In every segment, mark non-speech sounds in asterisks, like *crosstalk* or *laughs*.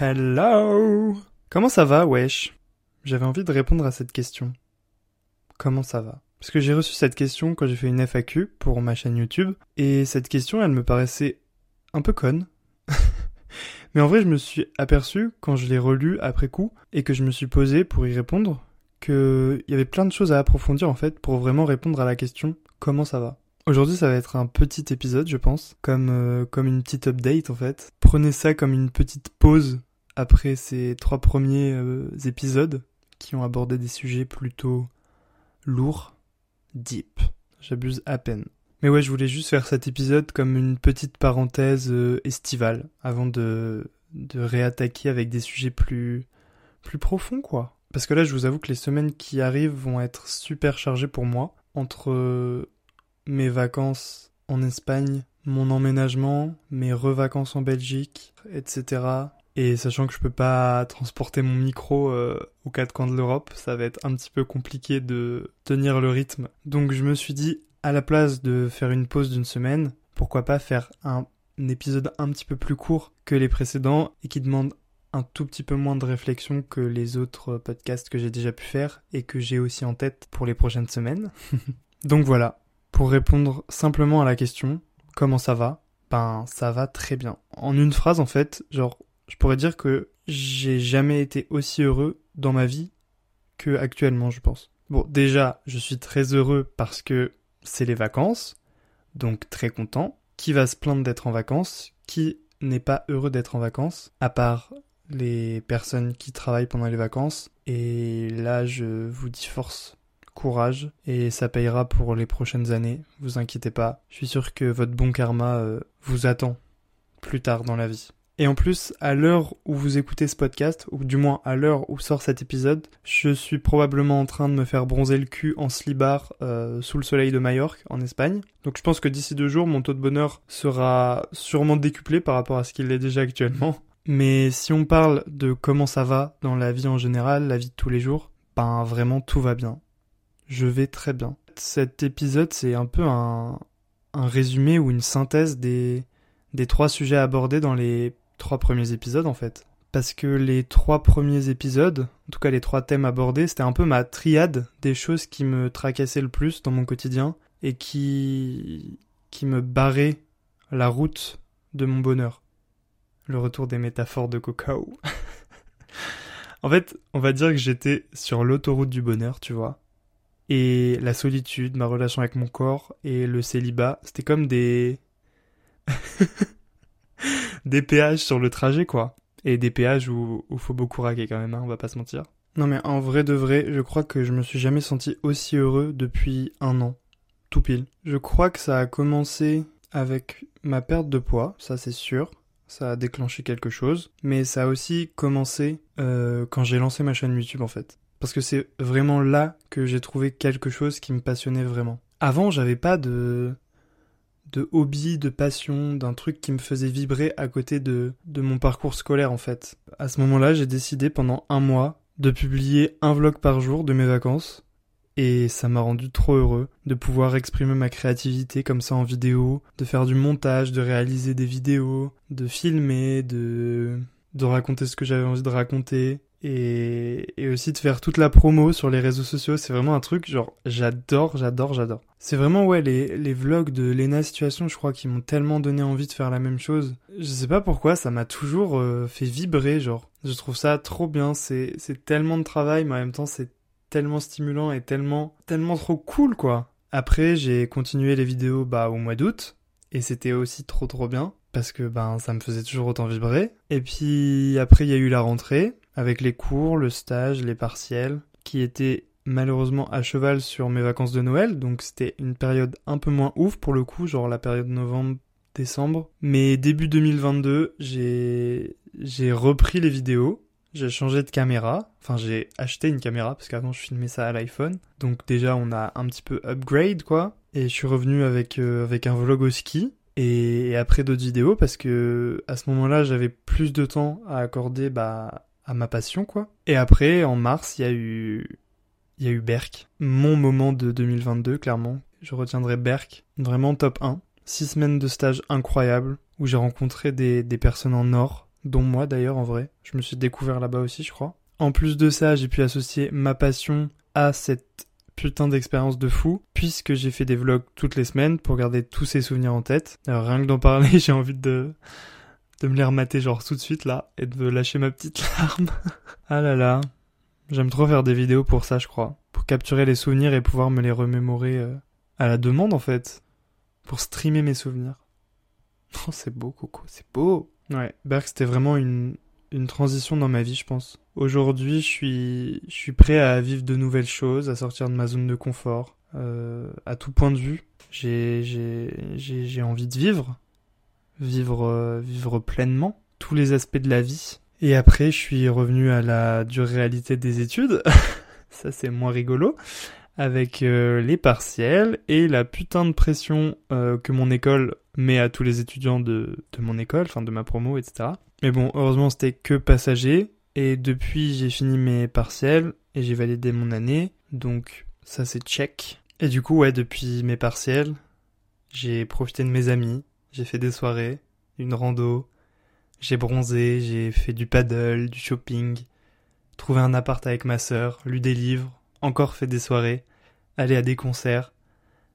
Hello Comment ça va, wesh? J'avais envie de répondre à cette question. Comment ça va? Parce que j'ai reçu cette question quand j'ai fait une FAQ pour ma chaîne YouTube, et cette question, elle me paraissait un peu conne. *laughs* Mais en vrai, je me suis aperçu, quand je l'ai relu après coup, et que je me suis posé pour y répondre, qu'il y avait plein de choses à approfondir en fait pour vraiment répondre à la question comment ça va? Aujourd'hui, ça va être un petit épisode, je pense, comme, euh, comme une petite update en fait. Prenez ça comme une petite pause après ces trois premiers euh, épisodes qui ont abordé des sujets plutôt lourds, deep. J'abuse à peine. Mais ouais, je voulais juste faire cet épisode comme une petite parenthèse euh, estivale avant de, de réattaquer avec des sujets plus, plus profonds, quoi. Parce que là, je vous avoue que les semaines qui arrivent vont être super chargées pour moi. Entre mes vacances en Espagne, mon emménagement, mes revacances en Belgique, etc. Et sachant que je peux pas transporter mon micro euh, aux quatre coins de l'Europe, ça va être un petit peu compliqué de tenir le rythme. Donc je me suis dit, à la place de faire une pause d'une semaine, pourquoi pas faire un, un épisode un petit peu plus court que les précédents et qui demande un tout petit peu moins de réflexion que les autres podcasts que j'ai déjà pu faire et que j'ai aussi en tête pour les prochaines semaines. *laughs* Donc voilà, pour répondre simplement à la question, comment ça va? Ben, ça va très bien. En une phrase, en fait, genre, je pourrais dire que j'ai jamais été aussi heureux dans ma vie que actuellement, je pense. Bon, déjà, je suis très heureux parce que c'est les vacances, donc très content. Qui va se plaindre d'être en vacances? Qui n'est pas heureux d'être en vacances À part les personnes qui travaillent pendant les vacances? Et là, je vous dis force courage et ça payera pour les prochaines années. Vous inquiétez pas. Je suis sûr que votre bon karma euh, vous attend plus tard dans la vie. Et en plus, à l'heure où vous écoutez ce podcast, ou du moins à l'heure où sort cet épisode, je suis probablement en train de me faire bronzer le cul en slibard euh, sous le soleil de Majorque, en Espagne. Donc je pense que d'ici deux jours, mon taux de bonheur sera sûrement décuplé par rapport à ce qu'il est déjà actuellement. Mais si on parle de comment ça va dans la vie en général, la vie de tous les jours, ben vraiment tout va bien je vais très bien. Cet épisode, c'est un peu un, un, résumé ou une synthèse des, des trois sujets abordés dans les trois premiers épisodes, en fait. Parce que les trois premiers épisodes, en tout cas les trois thèmes abordés, c'était un peu ma triade des choses qui me tracassaient le plus dans mon quotidien et qui, qui me barraient la route de mon bonheur. Le retour des métaphores de cacao. *laughs* en fait, on va dire que j'étais sur l'autoroute du bonheur, tu vois et la solitude, ma relation avec mon corps et le célibat, c'était comme des *laughs* *laughs* *laughs* des péages sur le trajet quoi. Et des péages où il faut beaucoup raquer quand même, hein, on va pas se mentir. Non mais en vrai de vrai, je crois que je me suis jamais senti aussi heureux depuis un an. Tout pile. Je crois que ça a commencé avec ma perte de poids, ça c'est sûr. Ça a déclenché quelque chose. Mais ça a aussi commencé euh, quand j'ai lancé ma chaîne YouTube en fait parce que c'est vraiment là que j'ai trouvé quelque chose qui me passionnait vraiment. Avant, j'avais pas de de hobby, de passion, d'un truc qui me faisait vibrer à côté de, de mon parcours scolaire en fait. À ce moment-là, j'ai décidé pendant un mois de publier un vlog par jour de mes vacances. Et ça m'a rendu trop heureux de pouvoir exprimer ma créativité comme ça en vidéo, de faire du montage, de réaliser des vidéos, de filmer, de, de raconter ce que j'avais envie de raconter et, et aussi de faire toute la promo sur les réseaux sociaux. C'est vraiment un truc, genre, j'adore, j'adore, j'adore. C'est vraiment, ouais, les, les vlogs de Lena Situation, je crois, qui m'ont tellement donné envie de faire la même chose. Je sais pas pourquoi, ça m'a toujours euh, fait vibrer, genre. Je trouve ça trop bien, c'est, tellement de travail, mais en même temps, c'est tellement stimulant et tellement, tellement trop cool, quoi. Après, j'ai continué les vidéos, bah, au mois d'août. Et c'était aussi trop trop bien. parce que ben ça me faisait toujours autant vibrer. Et puis après il y a eu la rentrée avec les cours, le stage, les partiels qui étaient malheureusement à cheval sur mes vacances de Noël, donc c'était une période un peu moins ouf pour le coup, genre la période novembre décembre. Mais début 2022, j'ai j'ai repris les vidéos, j'ai changé de caméra, enfin j'ai acheté une caméra parce qu'avant je filmais ça à l'iPhone. Donc déjà on a un petit peu upgrade quoi. Et je suis revenu avec euh, avec un vlog au ski. Et, après d'autres vidéos parce que à ce moment-là, j'avais plus de temps à accorder bah à ma passion quoi. Et après en mars, il y a eu il y a eu Berk, mon moment de 2022 clairement. Je retiendrai Berk, vraiment top 1. Six semaines de stage incroyable où j'ai rencontré des, des personnes en or, dont moi d'ailleurs en vrai. Je me suis découvert là-bas aussi, je crois. En plus de ça, j'ai pu associer ma passion à cette putain d'expérience de fou, puisque j'ai fait des vlogs toutes les semaines pour garder tous ces souvenirs en tête. Alors, rien que d'en parler, *laughs* j'ai envie de, de me les remater genre tout de suite là, et de lâcher ma petite *laughs* larme. ah là là, j'aime trop faire des vidéos pour ça, je crois. Pour capturer les souvenirs et pouvoir me les remémorer euh, à la demande en fait. Pour streamer mes souvenirs. *laughs* Oh, c'est beau, Coco, c'est beau. Ouais, Berg, c'était vraiment une, une transition dans ma vie, je pense. Aujourd'hui, je suis, je suis prêt à vivre de nouvelles choses, à sortir de ma zone de confort, euh, à tout point de vue. J'ai, j'ai, j'ai envie de vivre, vivre, euh, vivre pleinement tous les aspects de la vie. Et après, je suis revenu à la dure réalité des études. *laughs* Ça, c'est moins rigolo. Avec euh, les partiels et la putain de pression euh, que mon école met à tous les étudiants de, de mon école, enfin de ma promo, etc. Mais bon, heureusement, c'était que passager. Et depuis, j'ai fini mes partiels et j'ai validé mon année. Donc, ça, c'est check. Et du coup, ouais, depuis mes partiels, j'ai profité de mes amis. J'ai fait des soirées, une rando. J'ai bronzé, j'ai fait du paddle, du shopping. Trouvé un appart avec ma sœur, lu des livres, encore fait des soirées, allé à des concerts.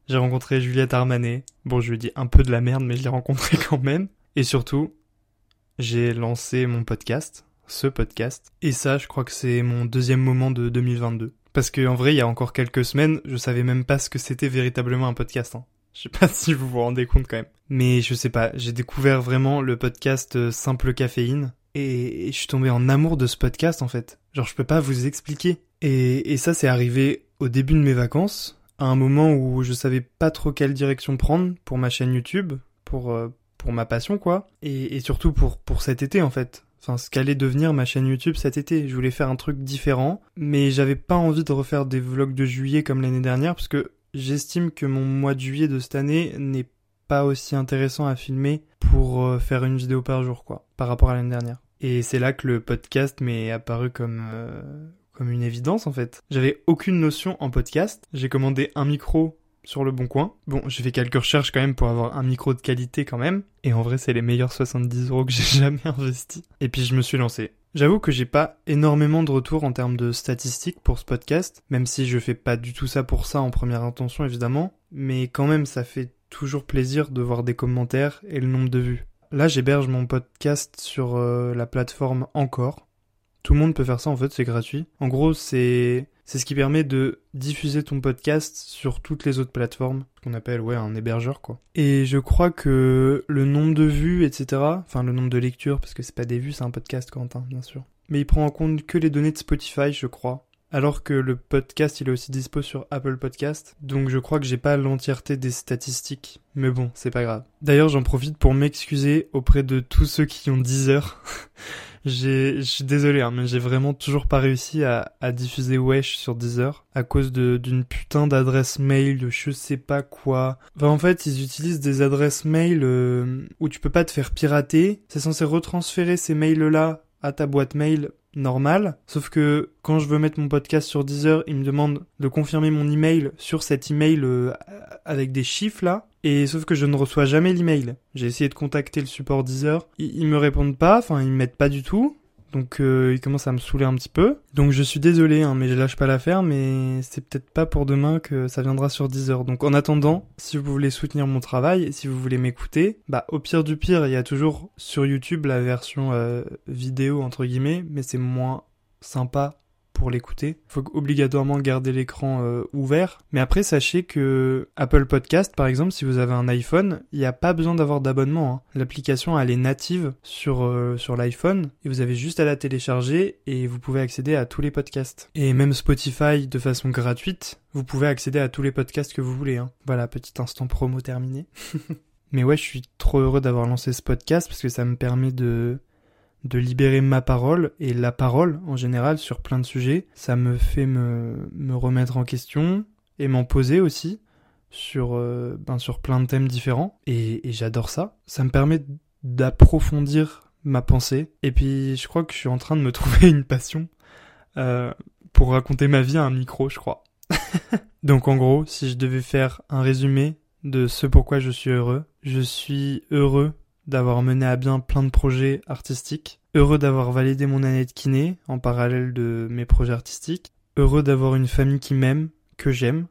J'ai rencontré Juliette Armanet. Bon, je lui dis un peu de la merde, mais je l'ai rencontré *laughs* quand même. Et surtout, j'ai lancé mon podcast, ce podcast. Et ça, je crois que c'est mon deuxième moment de 2022. Parce qu'en vrai, il y a encore quelques semaines, je savais même pas ce que c'était véritablement un podcast. Hein. Je sais pas *laughs* si vous vous rendez compte quand même. Mais je sais pas, j'ai découvert vraiment le podcast euh, Simple Caféine. Et, je suis tombé en amour de ce podcast en fait. Genre je peux pas vous expliquer. Et, et ça c'est arrivé au début de mes vacances, à un moment où je savais pas trop quelle direction prendre pour ma chaîne YouTube, pour, euh, pour ma passion quoi, et, et surtout pour, pour cet été en fait. Enfin, ce qu'allait devenir ma chaîne YouTube cet été. Je voulais faire un truc différent, mais j'avais pas envie de refaire des vlogs de juillet comme l'année dernière, parce que j'estime que mon mois de juillet de cette année n'est pas aussi intéressant à filmer pour euh, faire une vidéo par jour, quoi, par rapport à l'année dernière. Et c'est là que le podcast m'est apparu comme euh, comme une évidence en fait. J'avais aucune notion en podcast. J'ai commandé un micro sur le bon coin. Bon, j'ai fait quelques recherches quand même pour avoir un micro de qualité quand même. Et en vrai, c'est les meilleurs 70 euros que j'ai *laughs* jamais investi. Et puis je me suis lancé. J'avoue que j'ai pas énormément de retours en termes de statistiques pour ce podcast, même si je fais pas du tout ça pour ça en première intention évidemment, mais quand même ça fait toujours plaisir de voir des commentaires et le nombre de vues. Là j'héberge mon podcast sur euh, la plateforme Encore. Tout le monde peut faire ça en fait, c'est gratuit. En gros c'est c'est ce qui permet de diffuser ton podcast sur toutes les autres plateformes, qu'on appelle ouais un hébergeur quoi. Et je crois que le nombre de vues, etc. Enfin le nombre de lectures, parce que c'est pas des vues, c'est un podcast Quentin, bien sûr. Mais il prend en compte que les données de Spotify, je crois. Alors que le podcast, il est aussi dispo sur Apple Podcast. Donc je crois que j'ai pas l'entièreté des statistiques. Mais bon, c'est pas grave. D'ailleurs, j'en profite pour m'excuser auprès de tous ceux qui ont 10 heures. *laughs* J'ai, je suis désolé, hein, mais j'ai vraiment toujours pas réussi à, à diffuser Wesh sur Deezer à cause d'une putain d'adresse mail de je sais pas quoi. Enfin, en fait, ils utilisent des adresses mail euh, où tu peux pas te faire pirater. C'est censé retransférer ces mails-là à ta boîte mail normale. Sauf que quand je veux mettre mon podcast sur Deezer, il me demande de confirmer mon email sur cet email euh, avec des chiffres là. Et sauf que je ne reçois jamais l'email. J'ai essayé de contacter le support Deezer. Ils, ils me répondent pas, enfin ils mettent pas du tout. Donc euh, il commence à me saouler un petit peu. Donc je suis désolé, hein, mais je lâche pas l'affaire, mais c'est peut-être pas pour demain que ça viendra sur Deezer. Donc en attendant, si vous voulez soutenir mon travail, si vous voulez m'écouter, bah au pire du pire, il y a toujours sur YouTube la version euh, vidéo entre guillemets, mais c'est moins sympa pour l'écouter. Faut obligatoirement garder l'écran euh, ouvert. Mais après, sachez que Apple Podcast, par exemple, si vous avez un iPhone, il n'y a pas besoin d'avoir d'abonnement. Hein. L'application, elle est native sur, euh, sur l'iPhone et vous avez juste à la télécharger et vous pouvez accéder à tous les podcasts. Et même Spotify, de façon gratuite, vous pouvez accéder à tous les podcasts que vous voulez. Hein. Voilà, petit instant promo terminé. *laughs* Mais ouais, je suis trop heureux d'avoir lancé ce podcast parce que ça me permet de de libérer ma parole et la parole en général sur plein de sujets. Ça me fait me, me remettre en question et m'en poser aussi sur, euh, ben, sur plein de thèmes différents. Et, j'adore ça. Ça me permet d'approfondir ma pensée. Et puis je crois que je suis en train de me *laughs* trouver une passion euh, pour raconter ma vie à un micro, je crois. *laughs* Donc en gros, si je devais faire un résumé de ce pourquoi je suis heureux, je suis heureux d'avoir mené à bien plein de projets artistiques, heureux d'avoir validé mon année de kiné en parallèle de mes projets artistiques, heureux d'avoir une famille qui m'aime, que j'aime,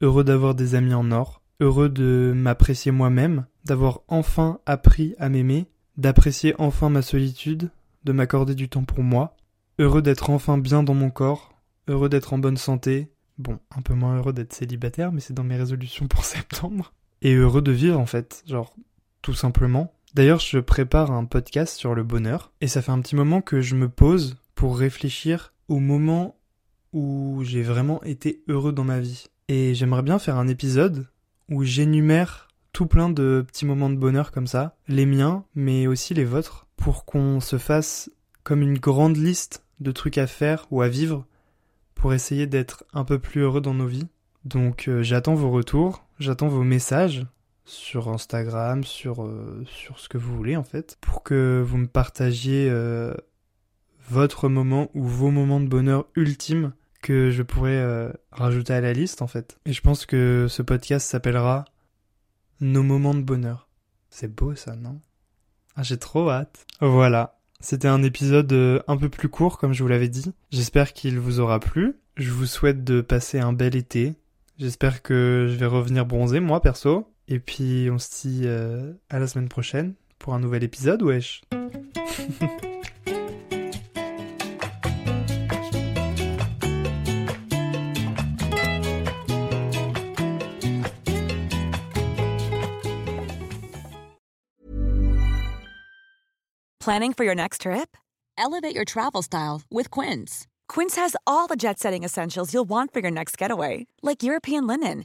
heureux d'avoir des amis en or, heureux de m'apprécier moi-même, d'avoir enfin appris à m'aimer, d'apprécier enfin ma solitude, de m'accorder du temps pour moi, heureux d'être enfin bien dans mon corps, heureux d'être en bonne santé, bon, un peu moins heureux d'être célibataire, mais c'est dans mes résolutions pour *laughs* septembre, et heureux de vivre en fait, genre tout simplement. D'ailleurs, je prépare un podcast sur le bonheur, et ça fait un petit moment que je me pose pour réfléchir au moment où j'ai vraiment été heureux dans ma vie. Et j'aimerais bien faire un épisode où j'énumère tout plein de petits moments de bonheur comme ça, les miens, mais aussi les vôtres, pour qu'on se fasse comme une grande liste de trucs à faire ou à vivre pour essayer d'être un peu plus heureux dans nos vies. Donc euh, j'attends vos retours, j'attends vos messages, sur Instagram, sur, euh, sur ce que vous voulez en fait, pour que vous me partagiez euh, votre moment ou vos moments de bonheur ultimes que je pourrais euh, rajouter à la liste en fait. Et je pense que ce podcast s'appellera Nos moments de bonheur. C'est beau ça, non? Ah, j'ai trop hâte. Voilà. C'était un épisode un peu plus court, comme je vous l'avais dit. J'espère qu'il vous aura plu. Je vous souhaite de passer un bel été. J'espère que je vais revenir bronzer, moi perso. Et puis on se dit euh, à la semaine prochaine pour un nouvel épisode, wesh. Planning for your next trip? Elevate your travel style with Quince. Quince has all the jet setting essentials you'll want for your next getaway, like European linen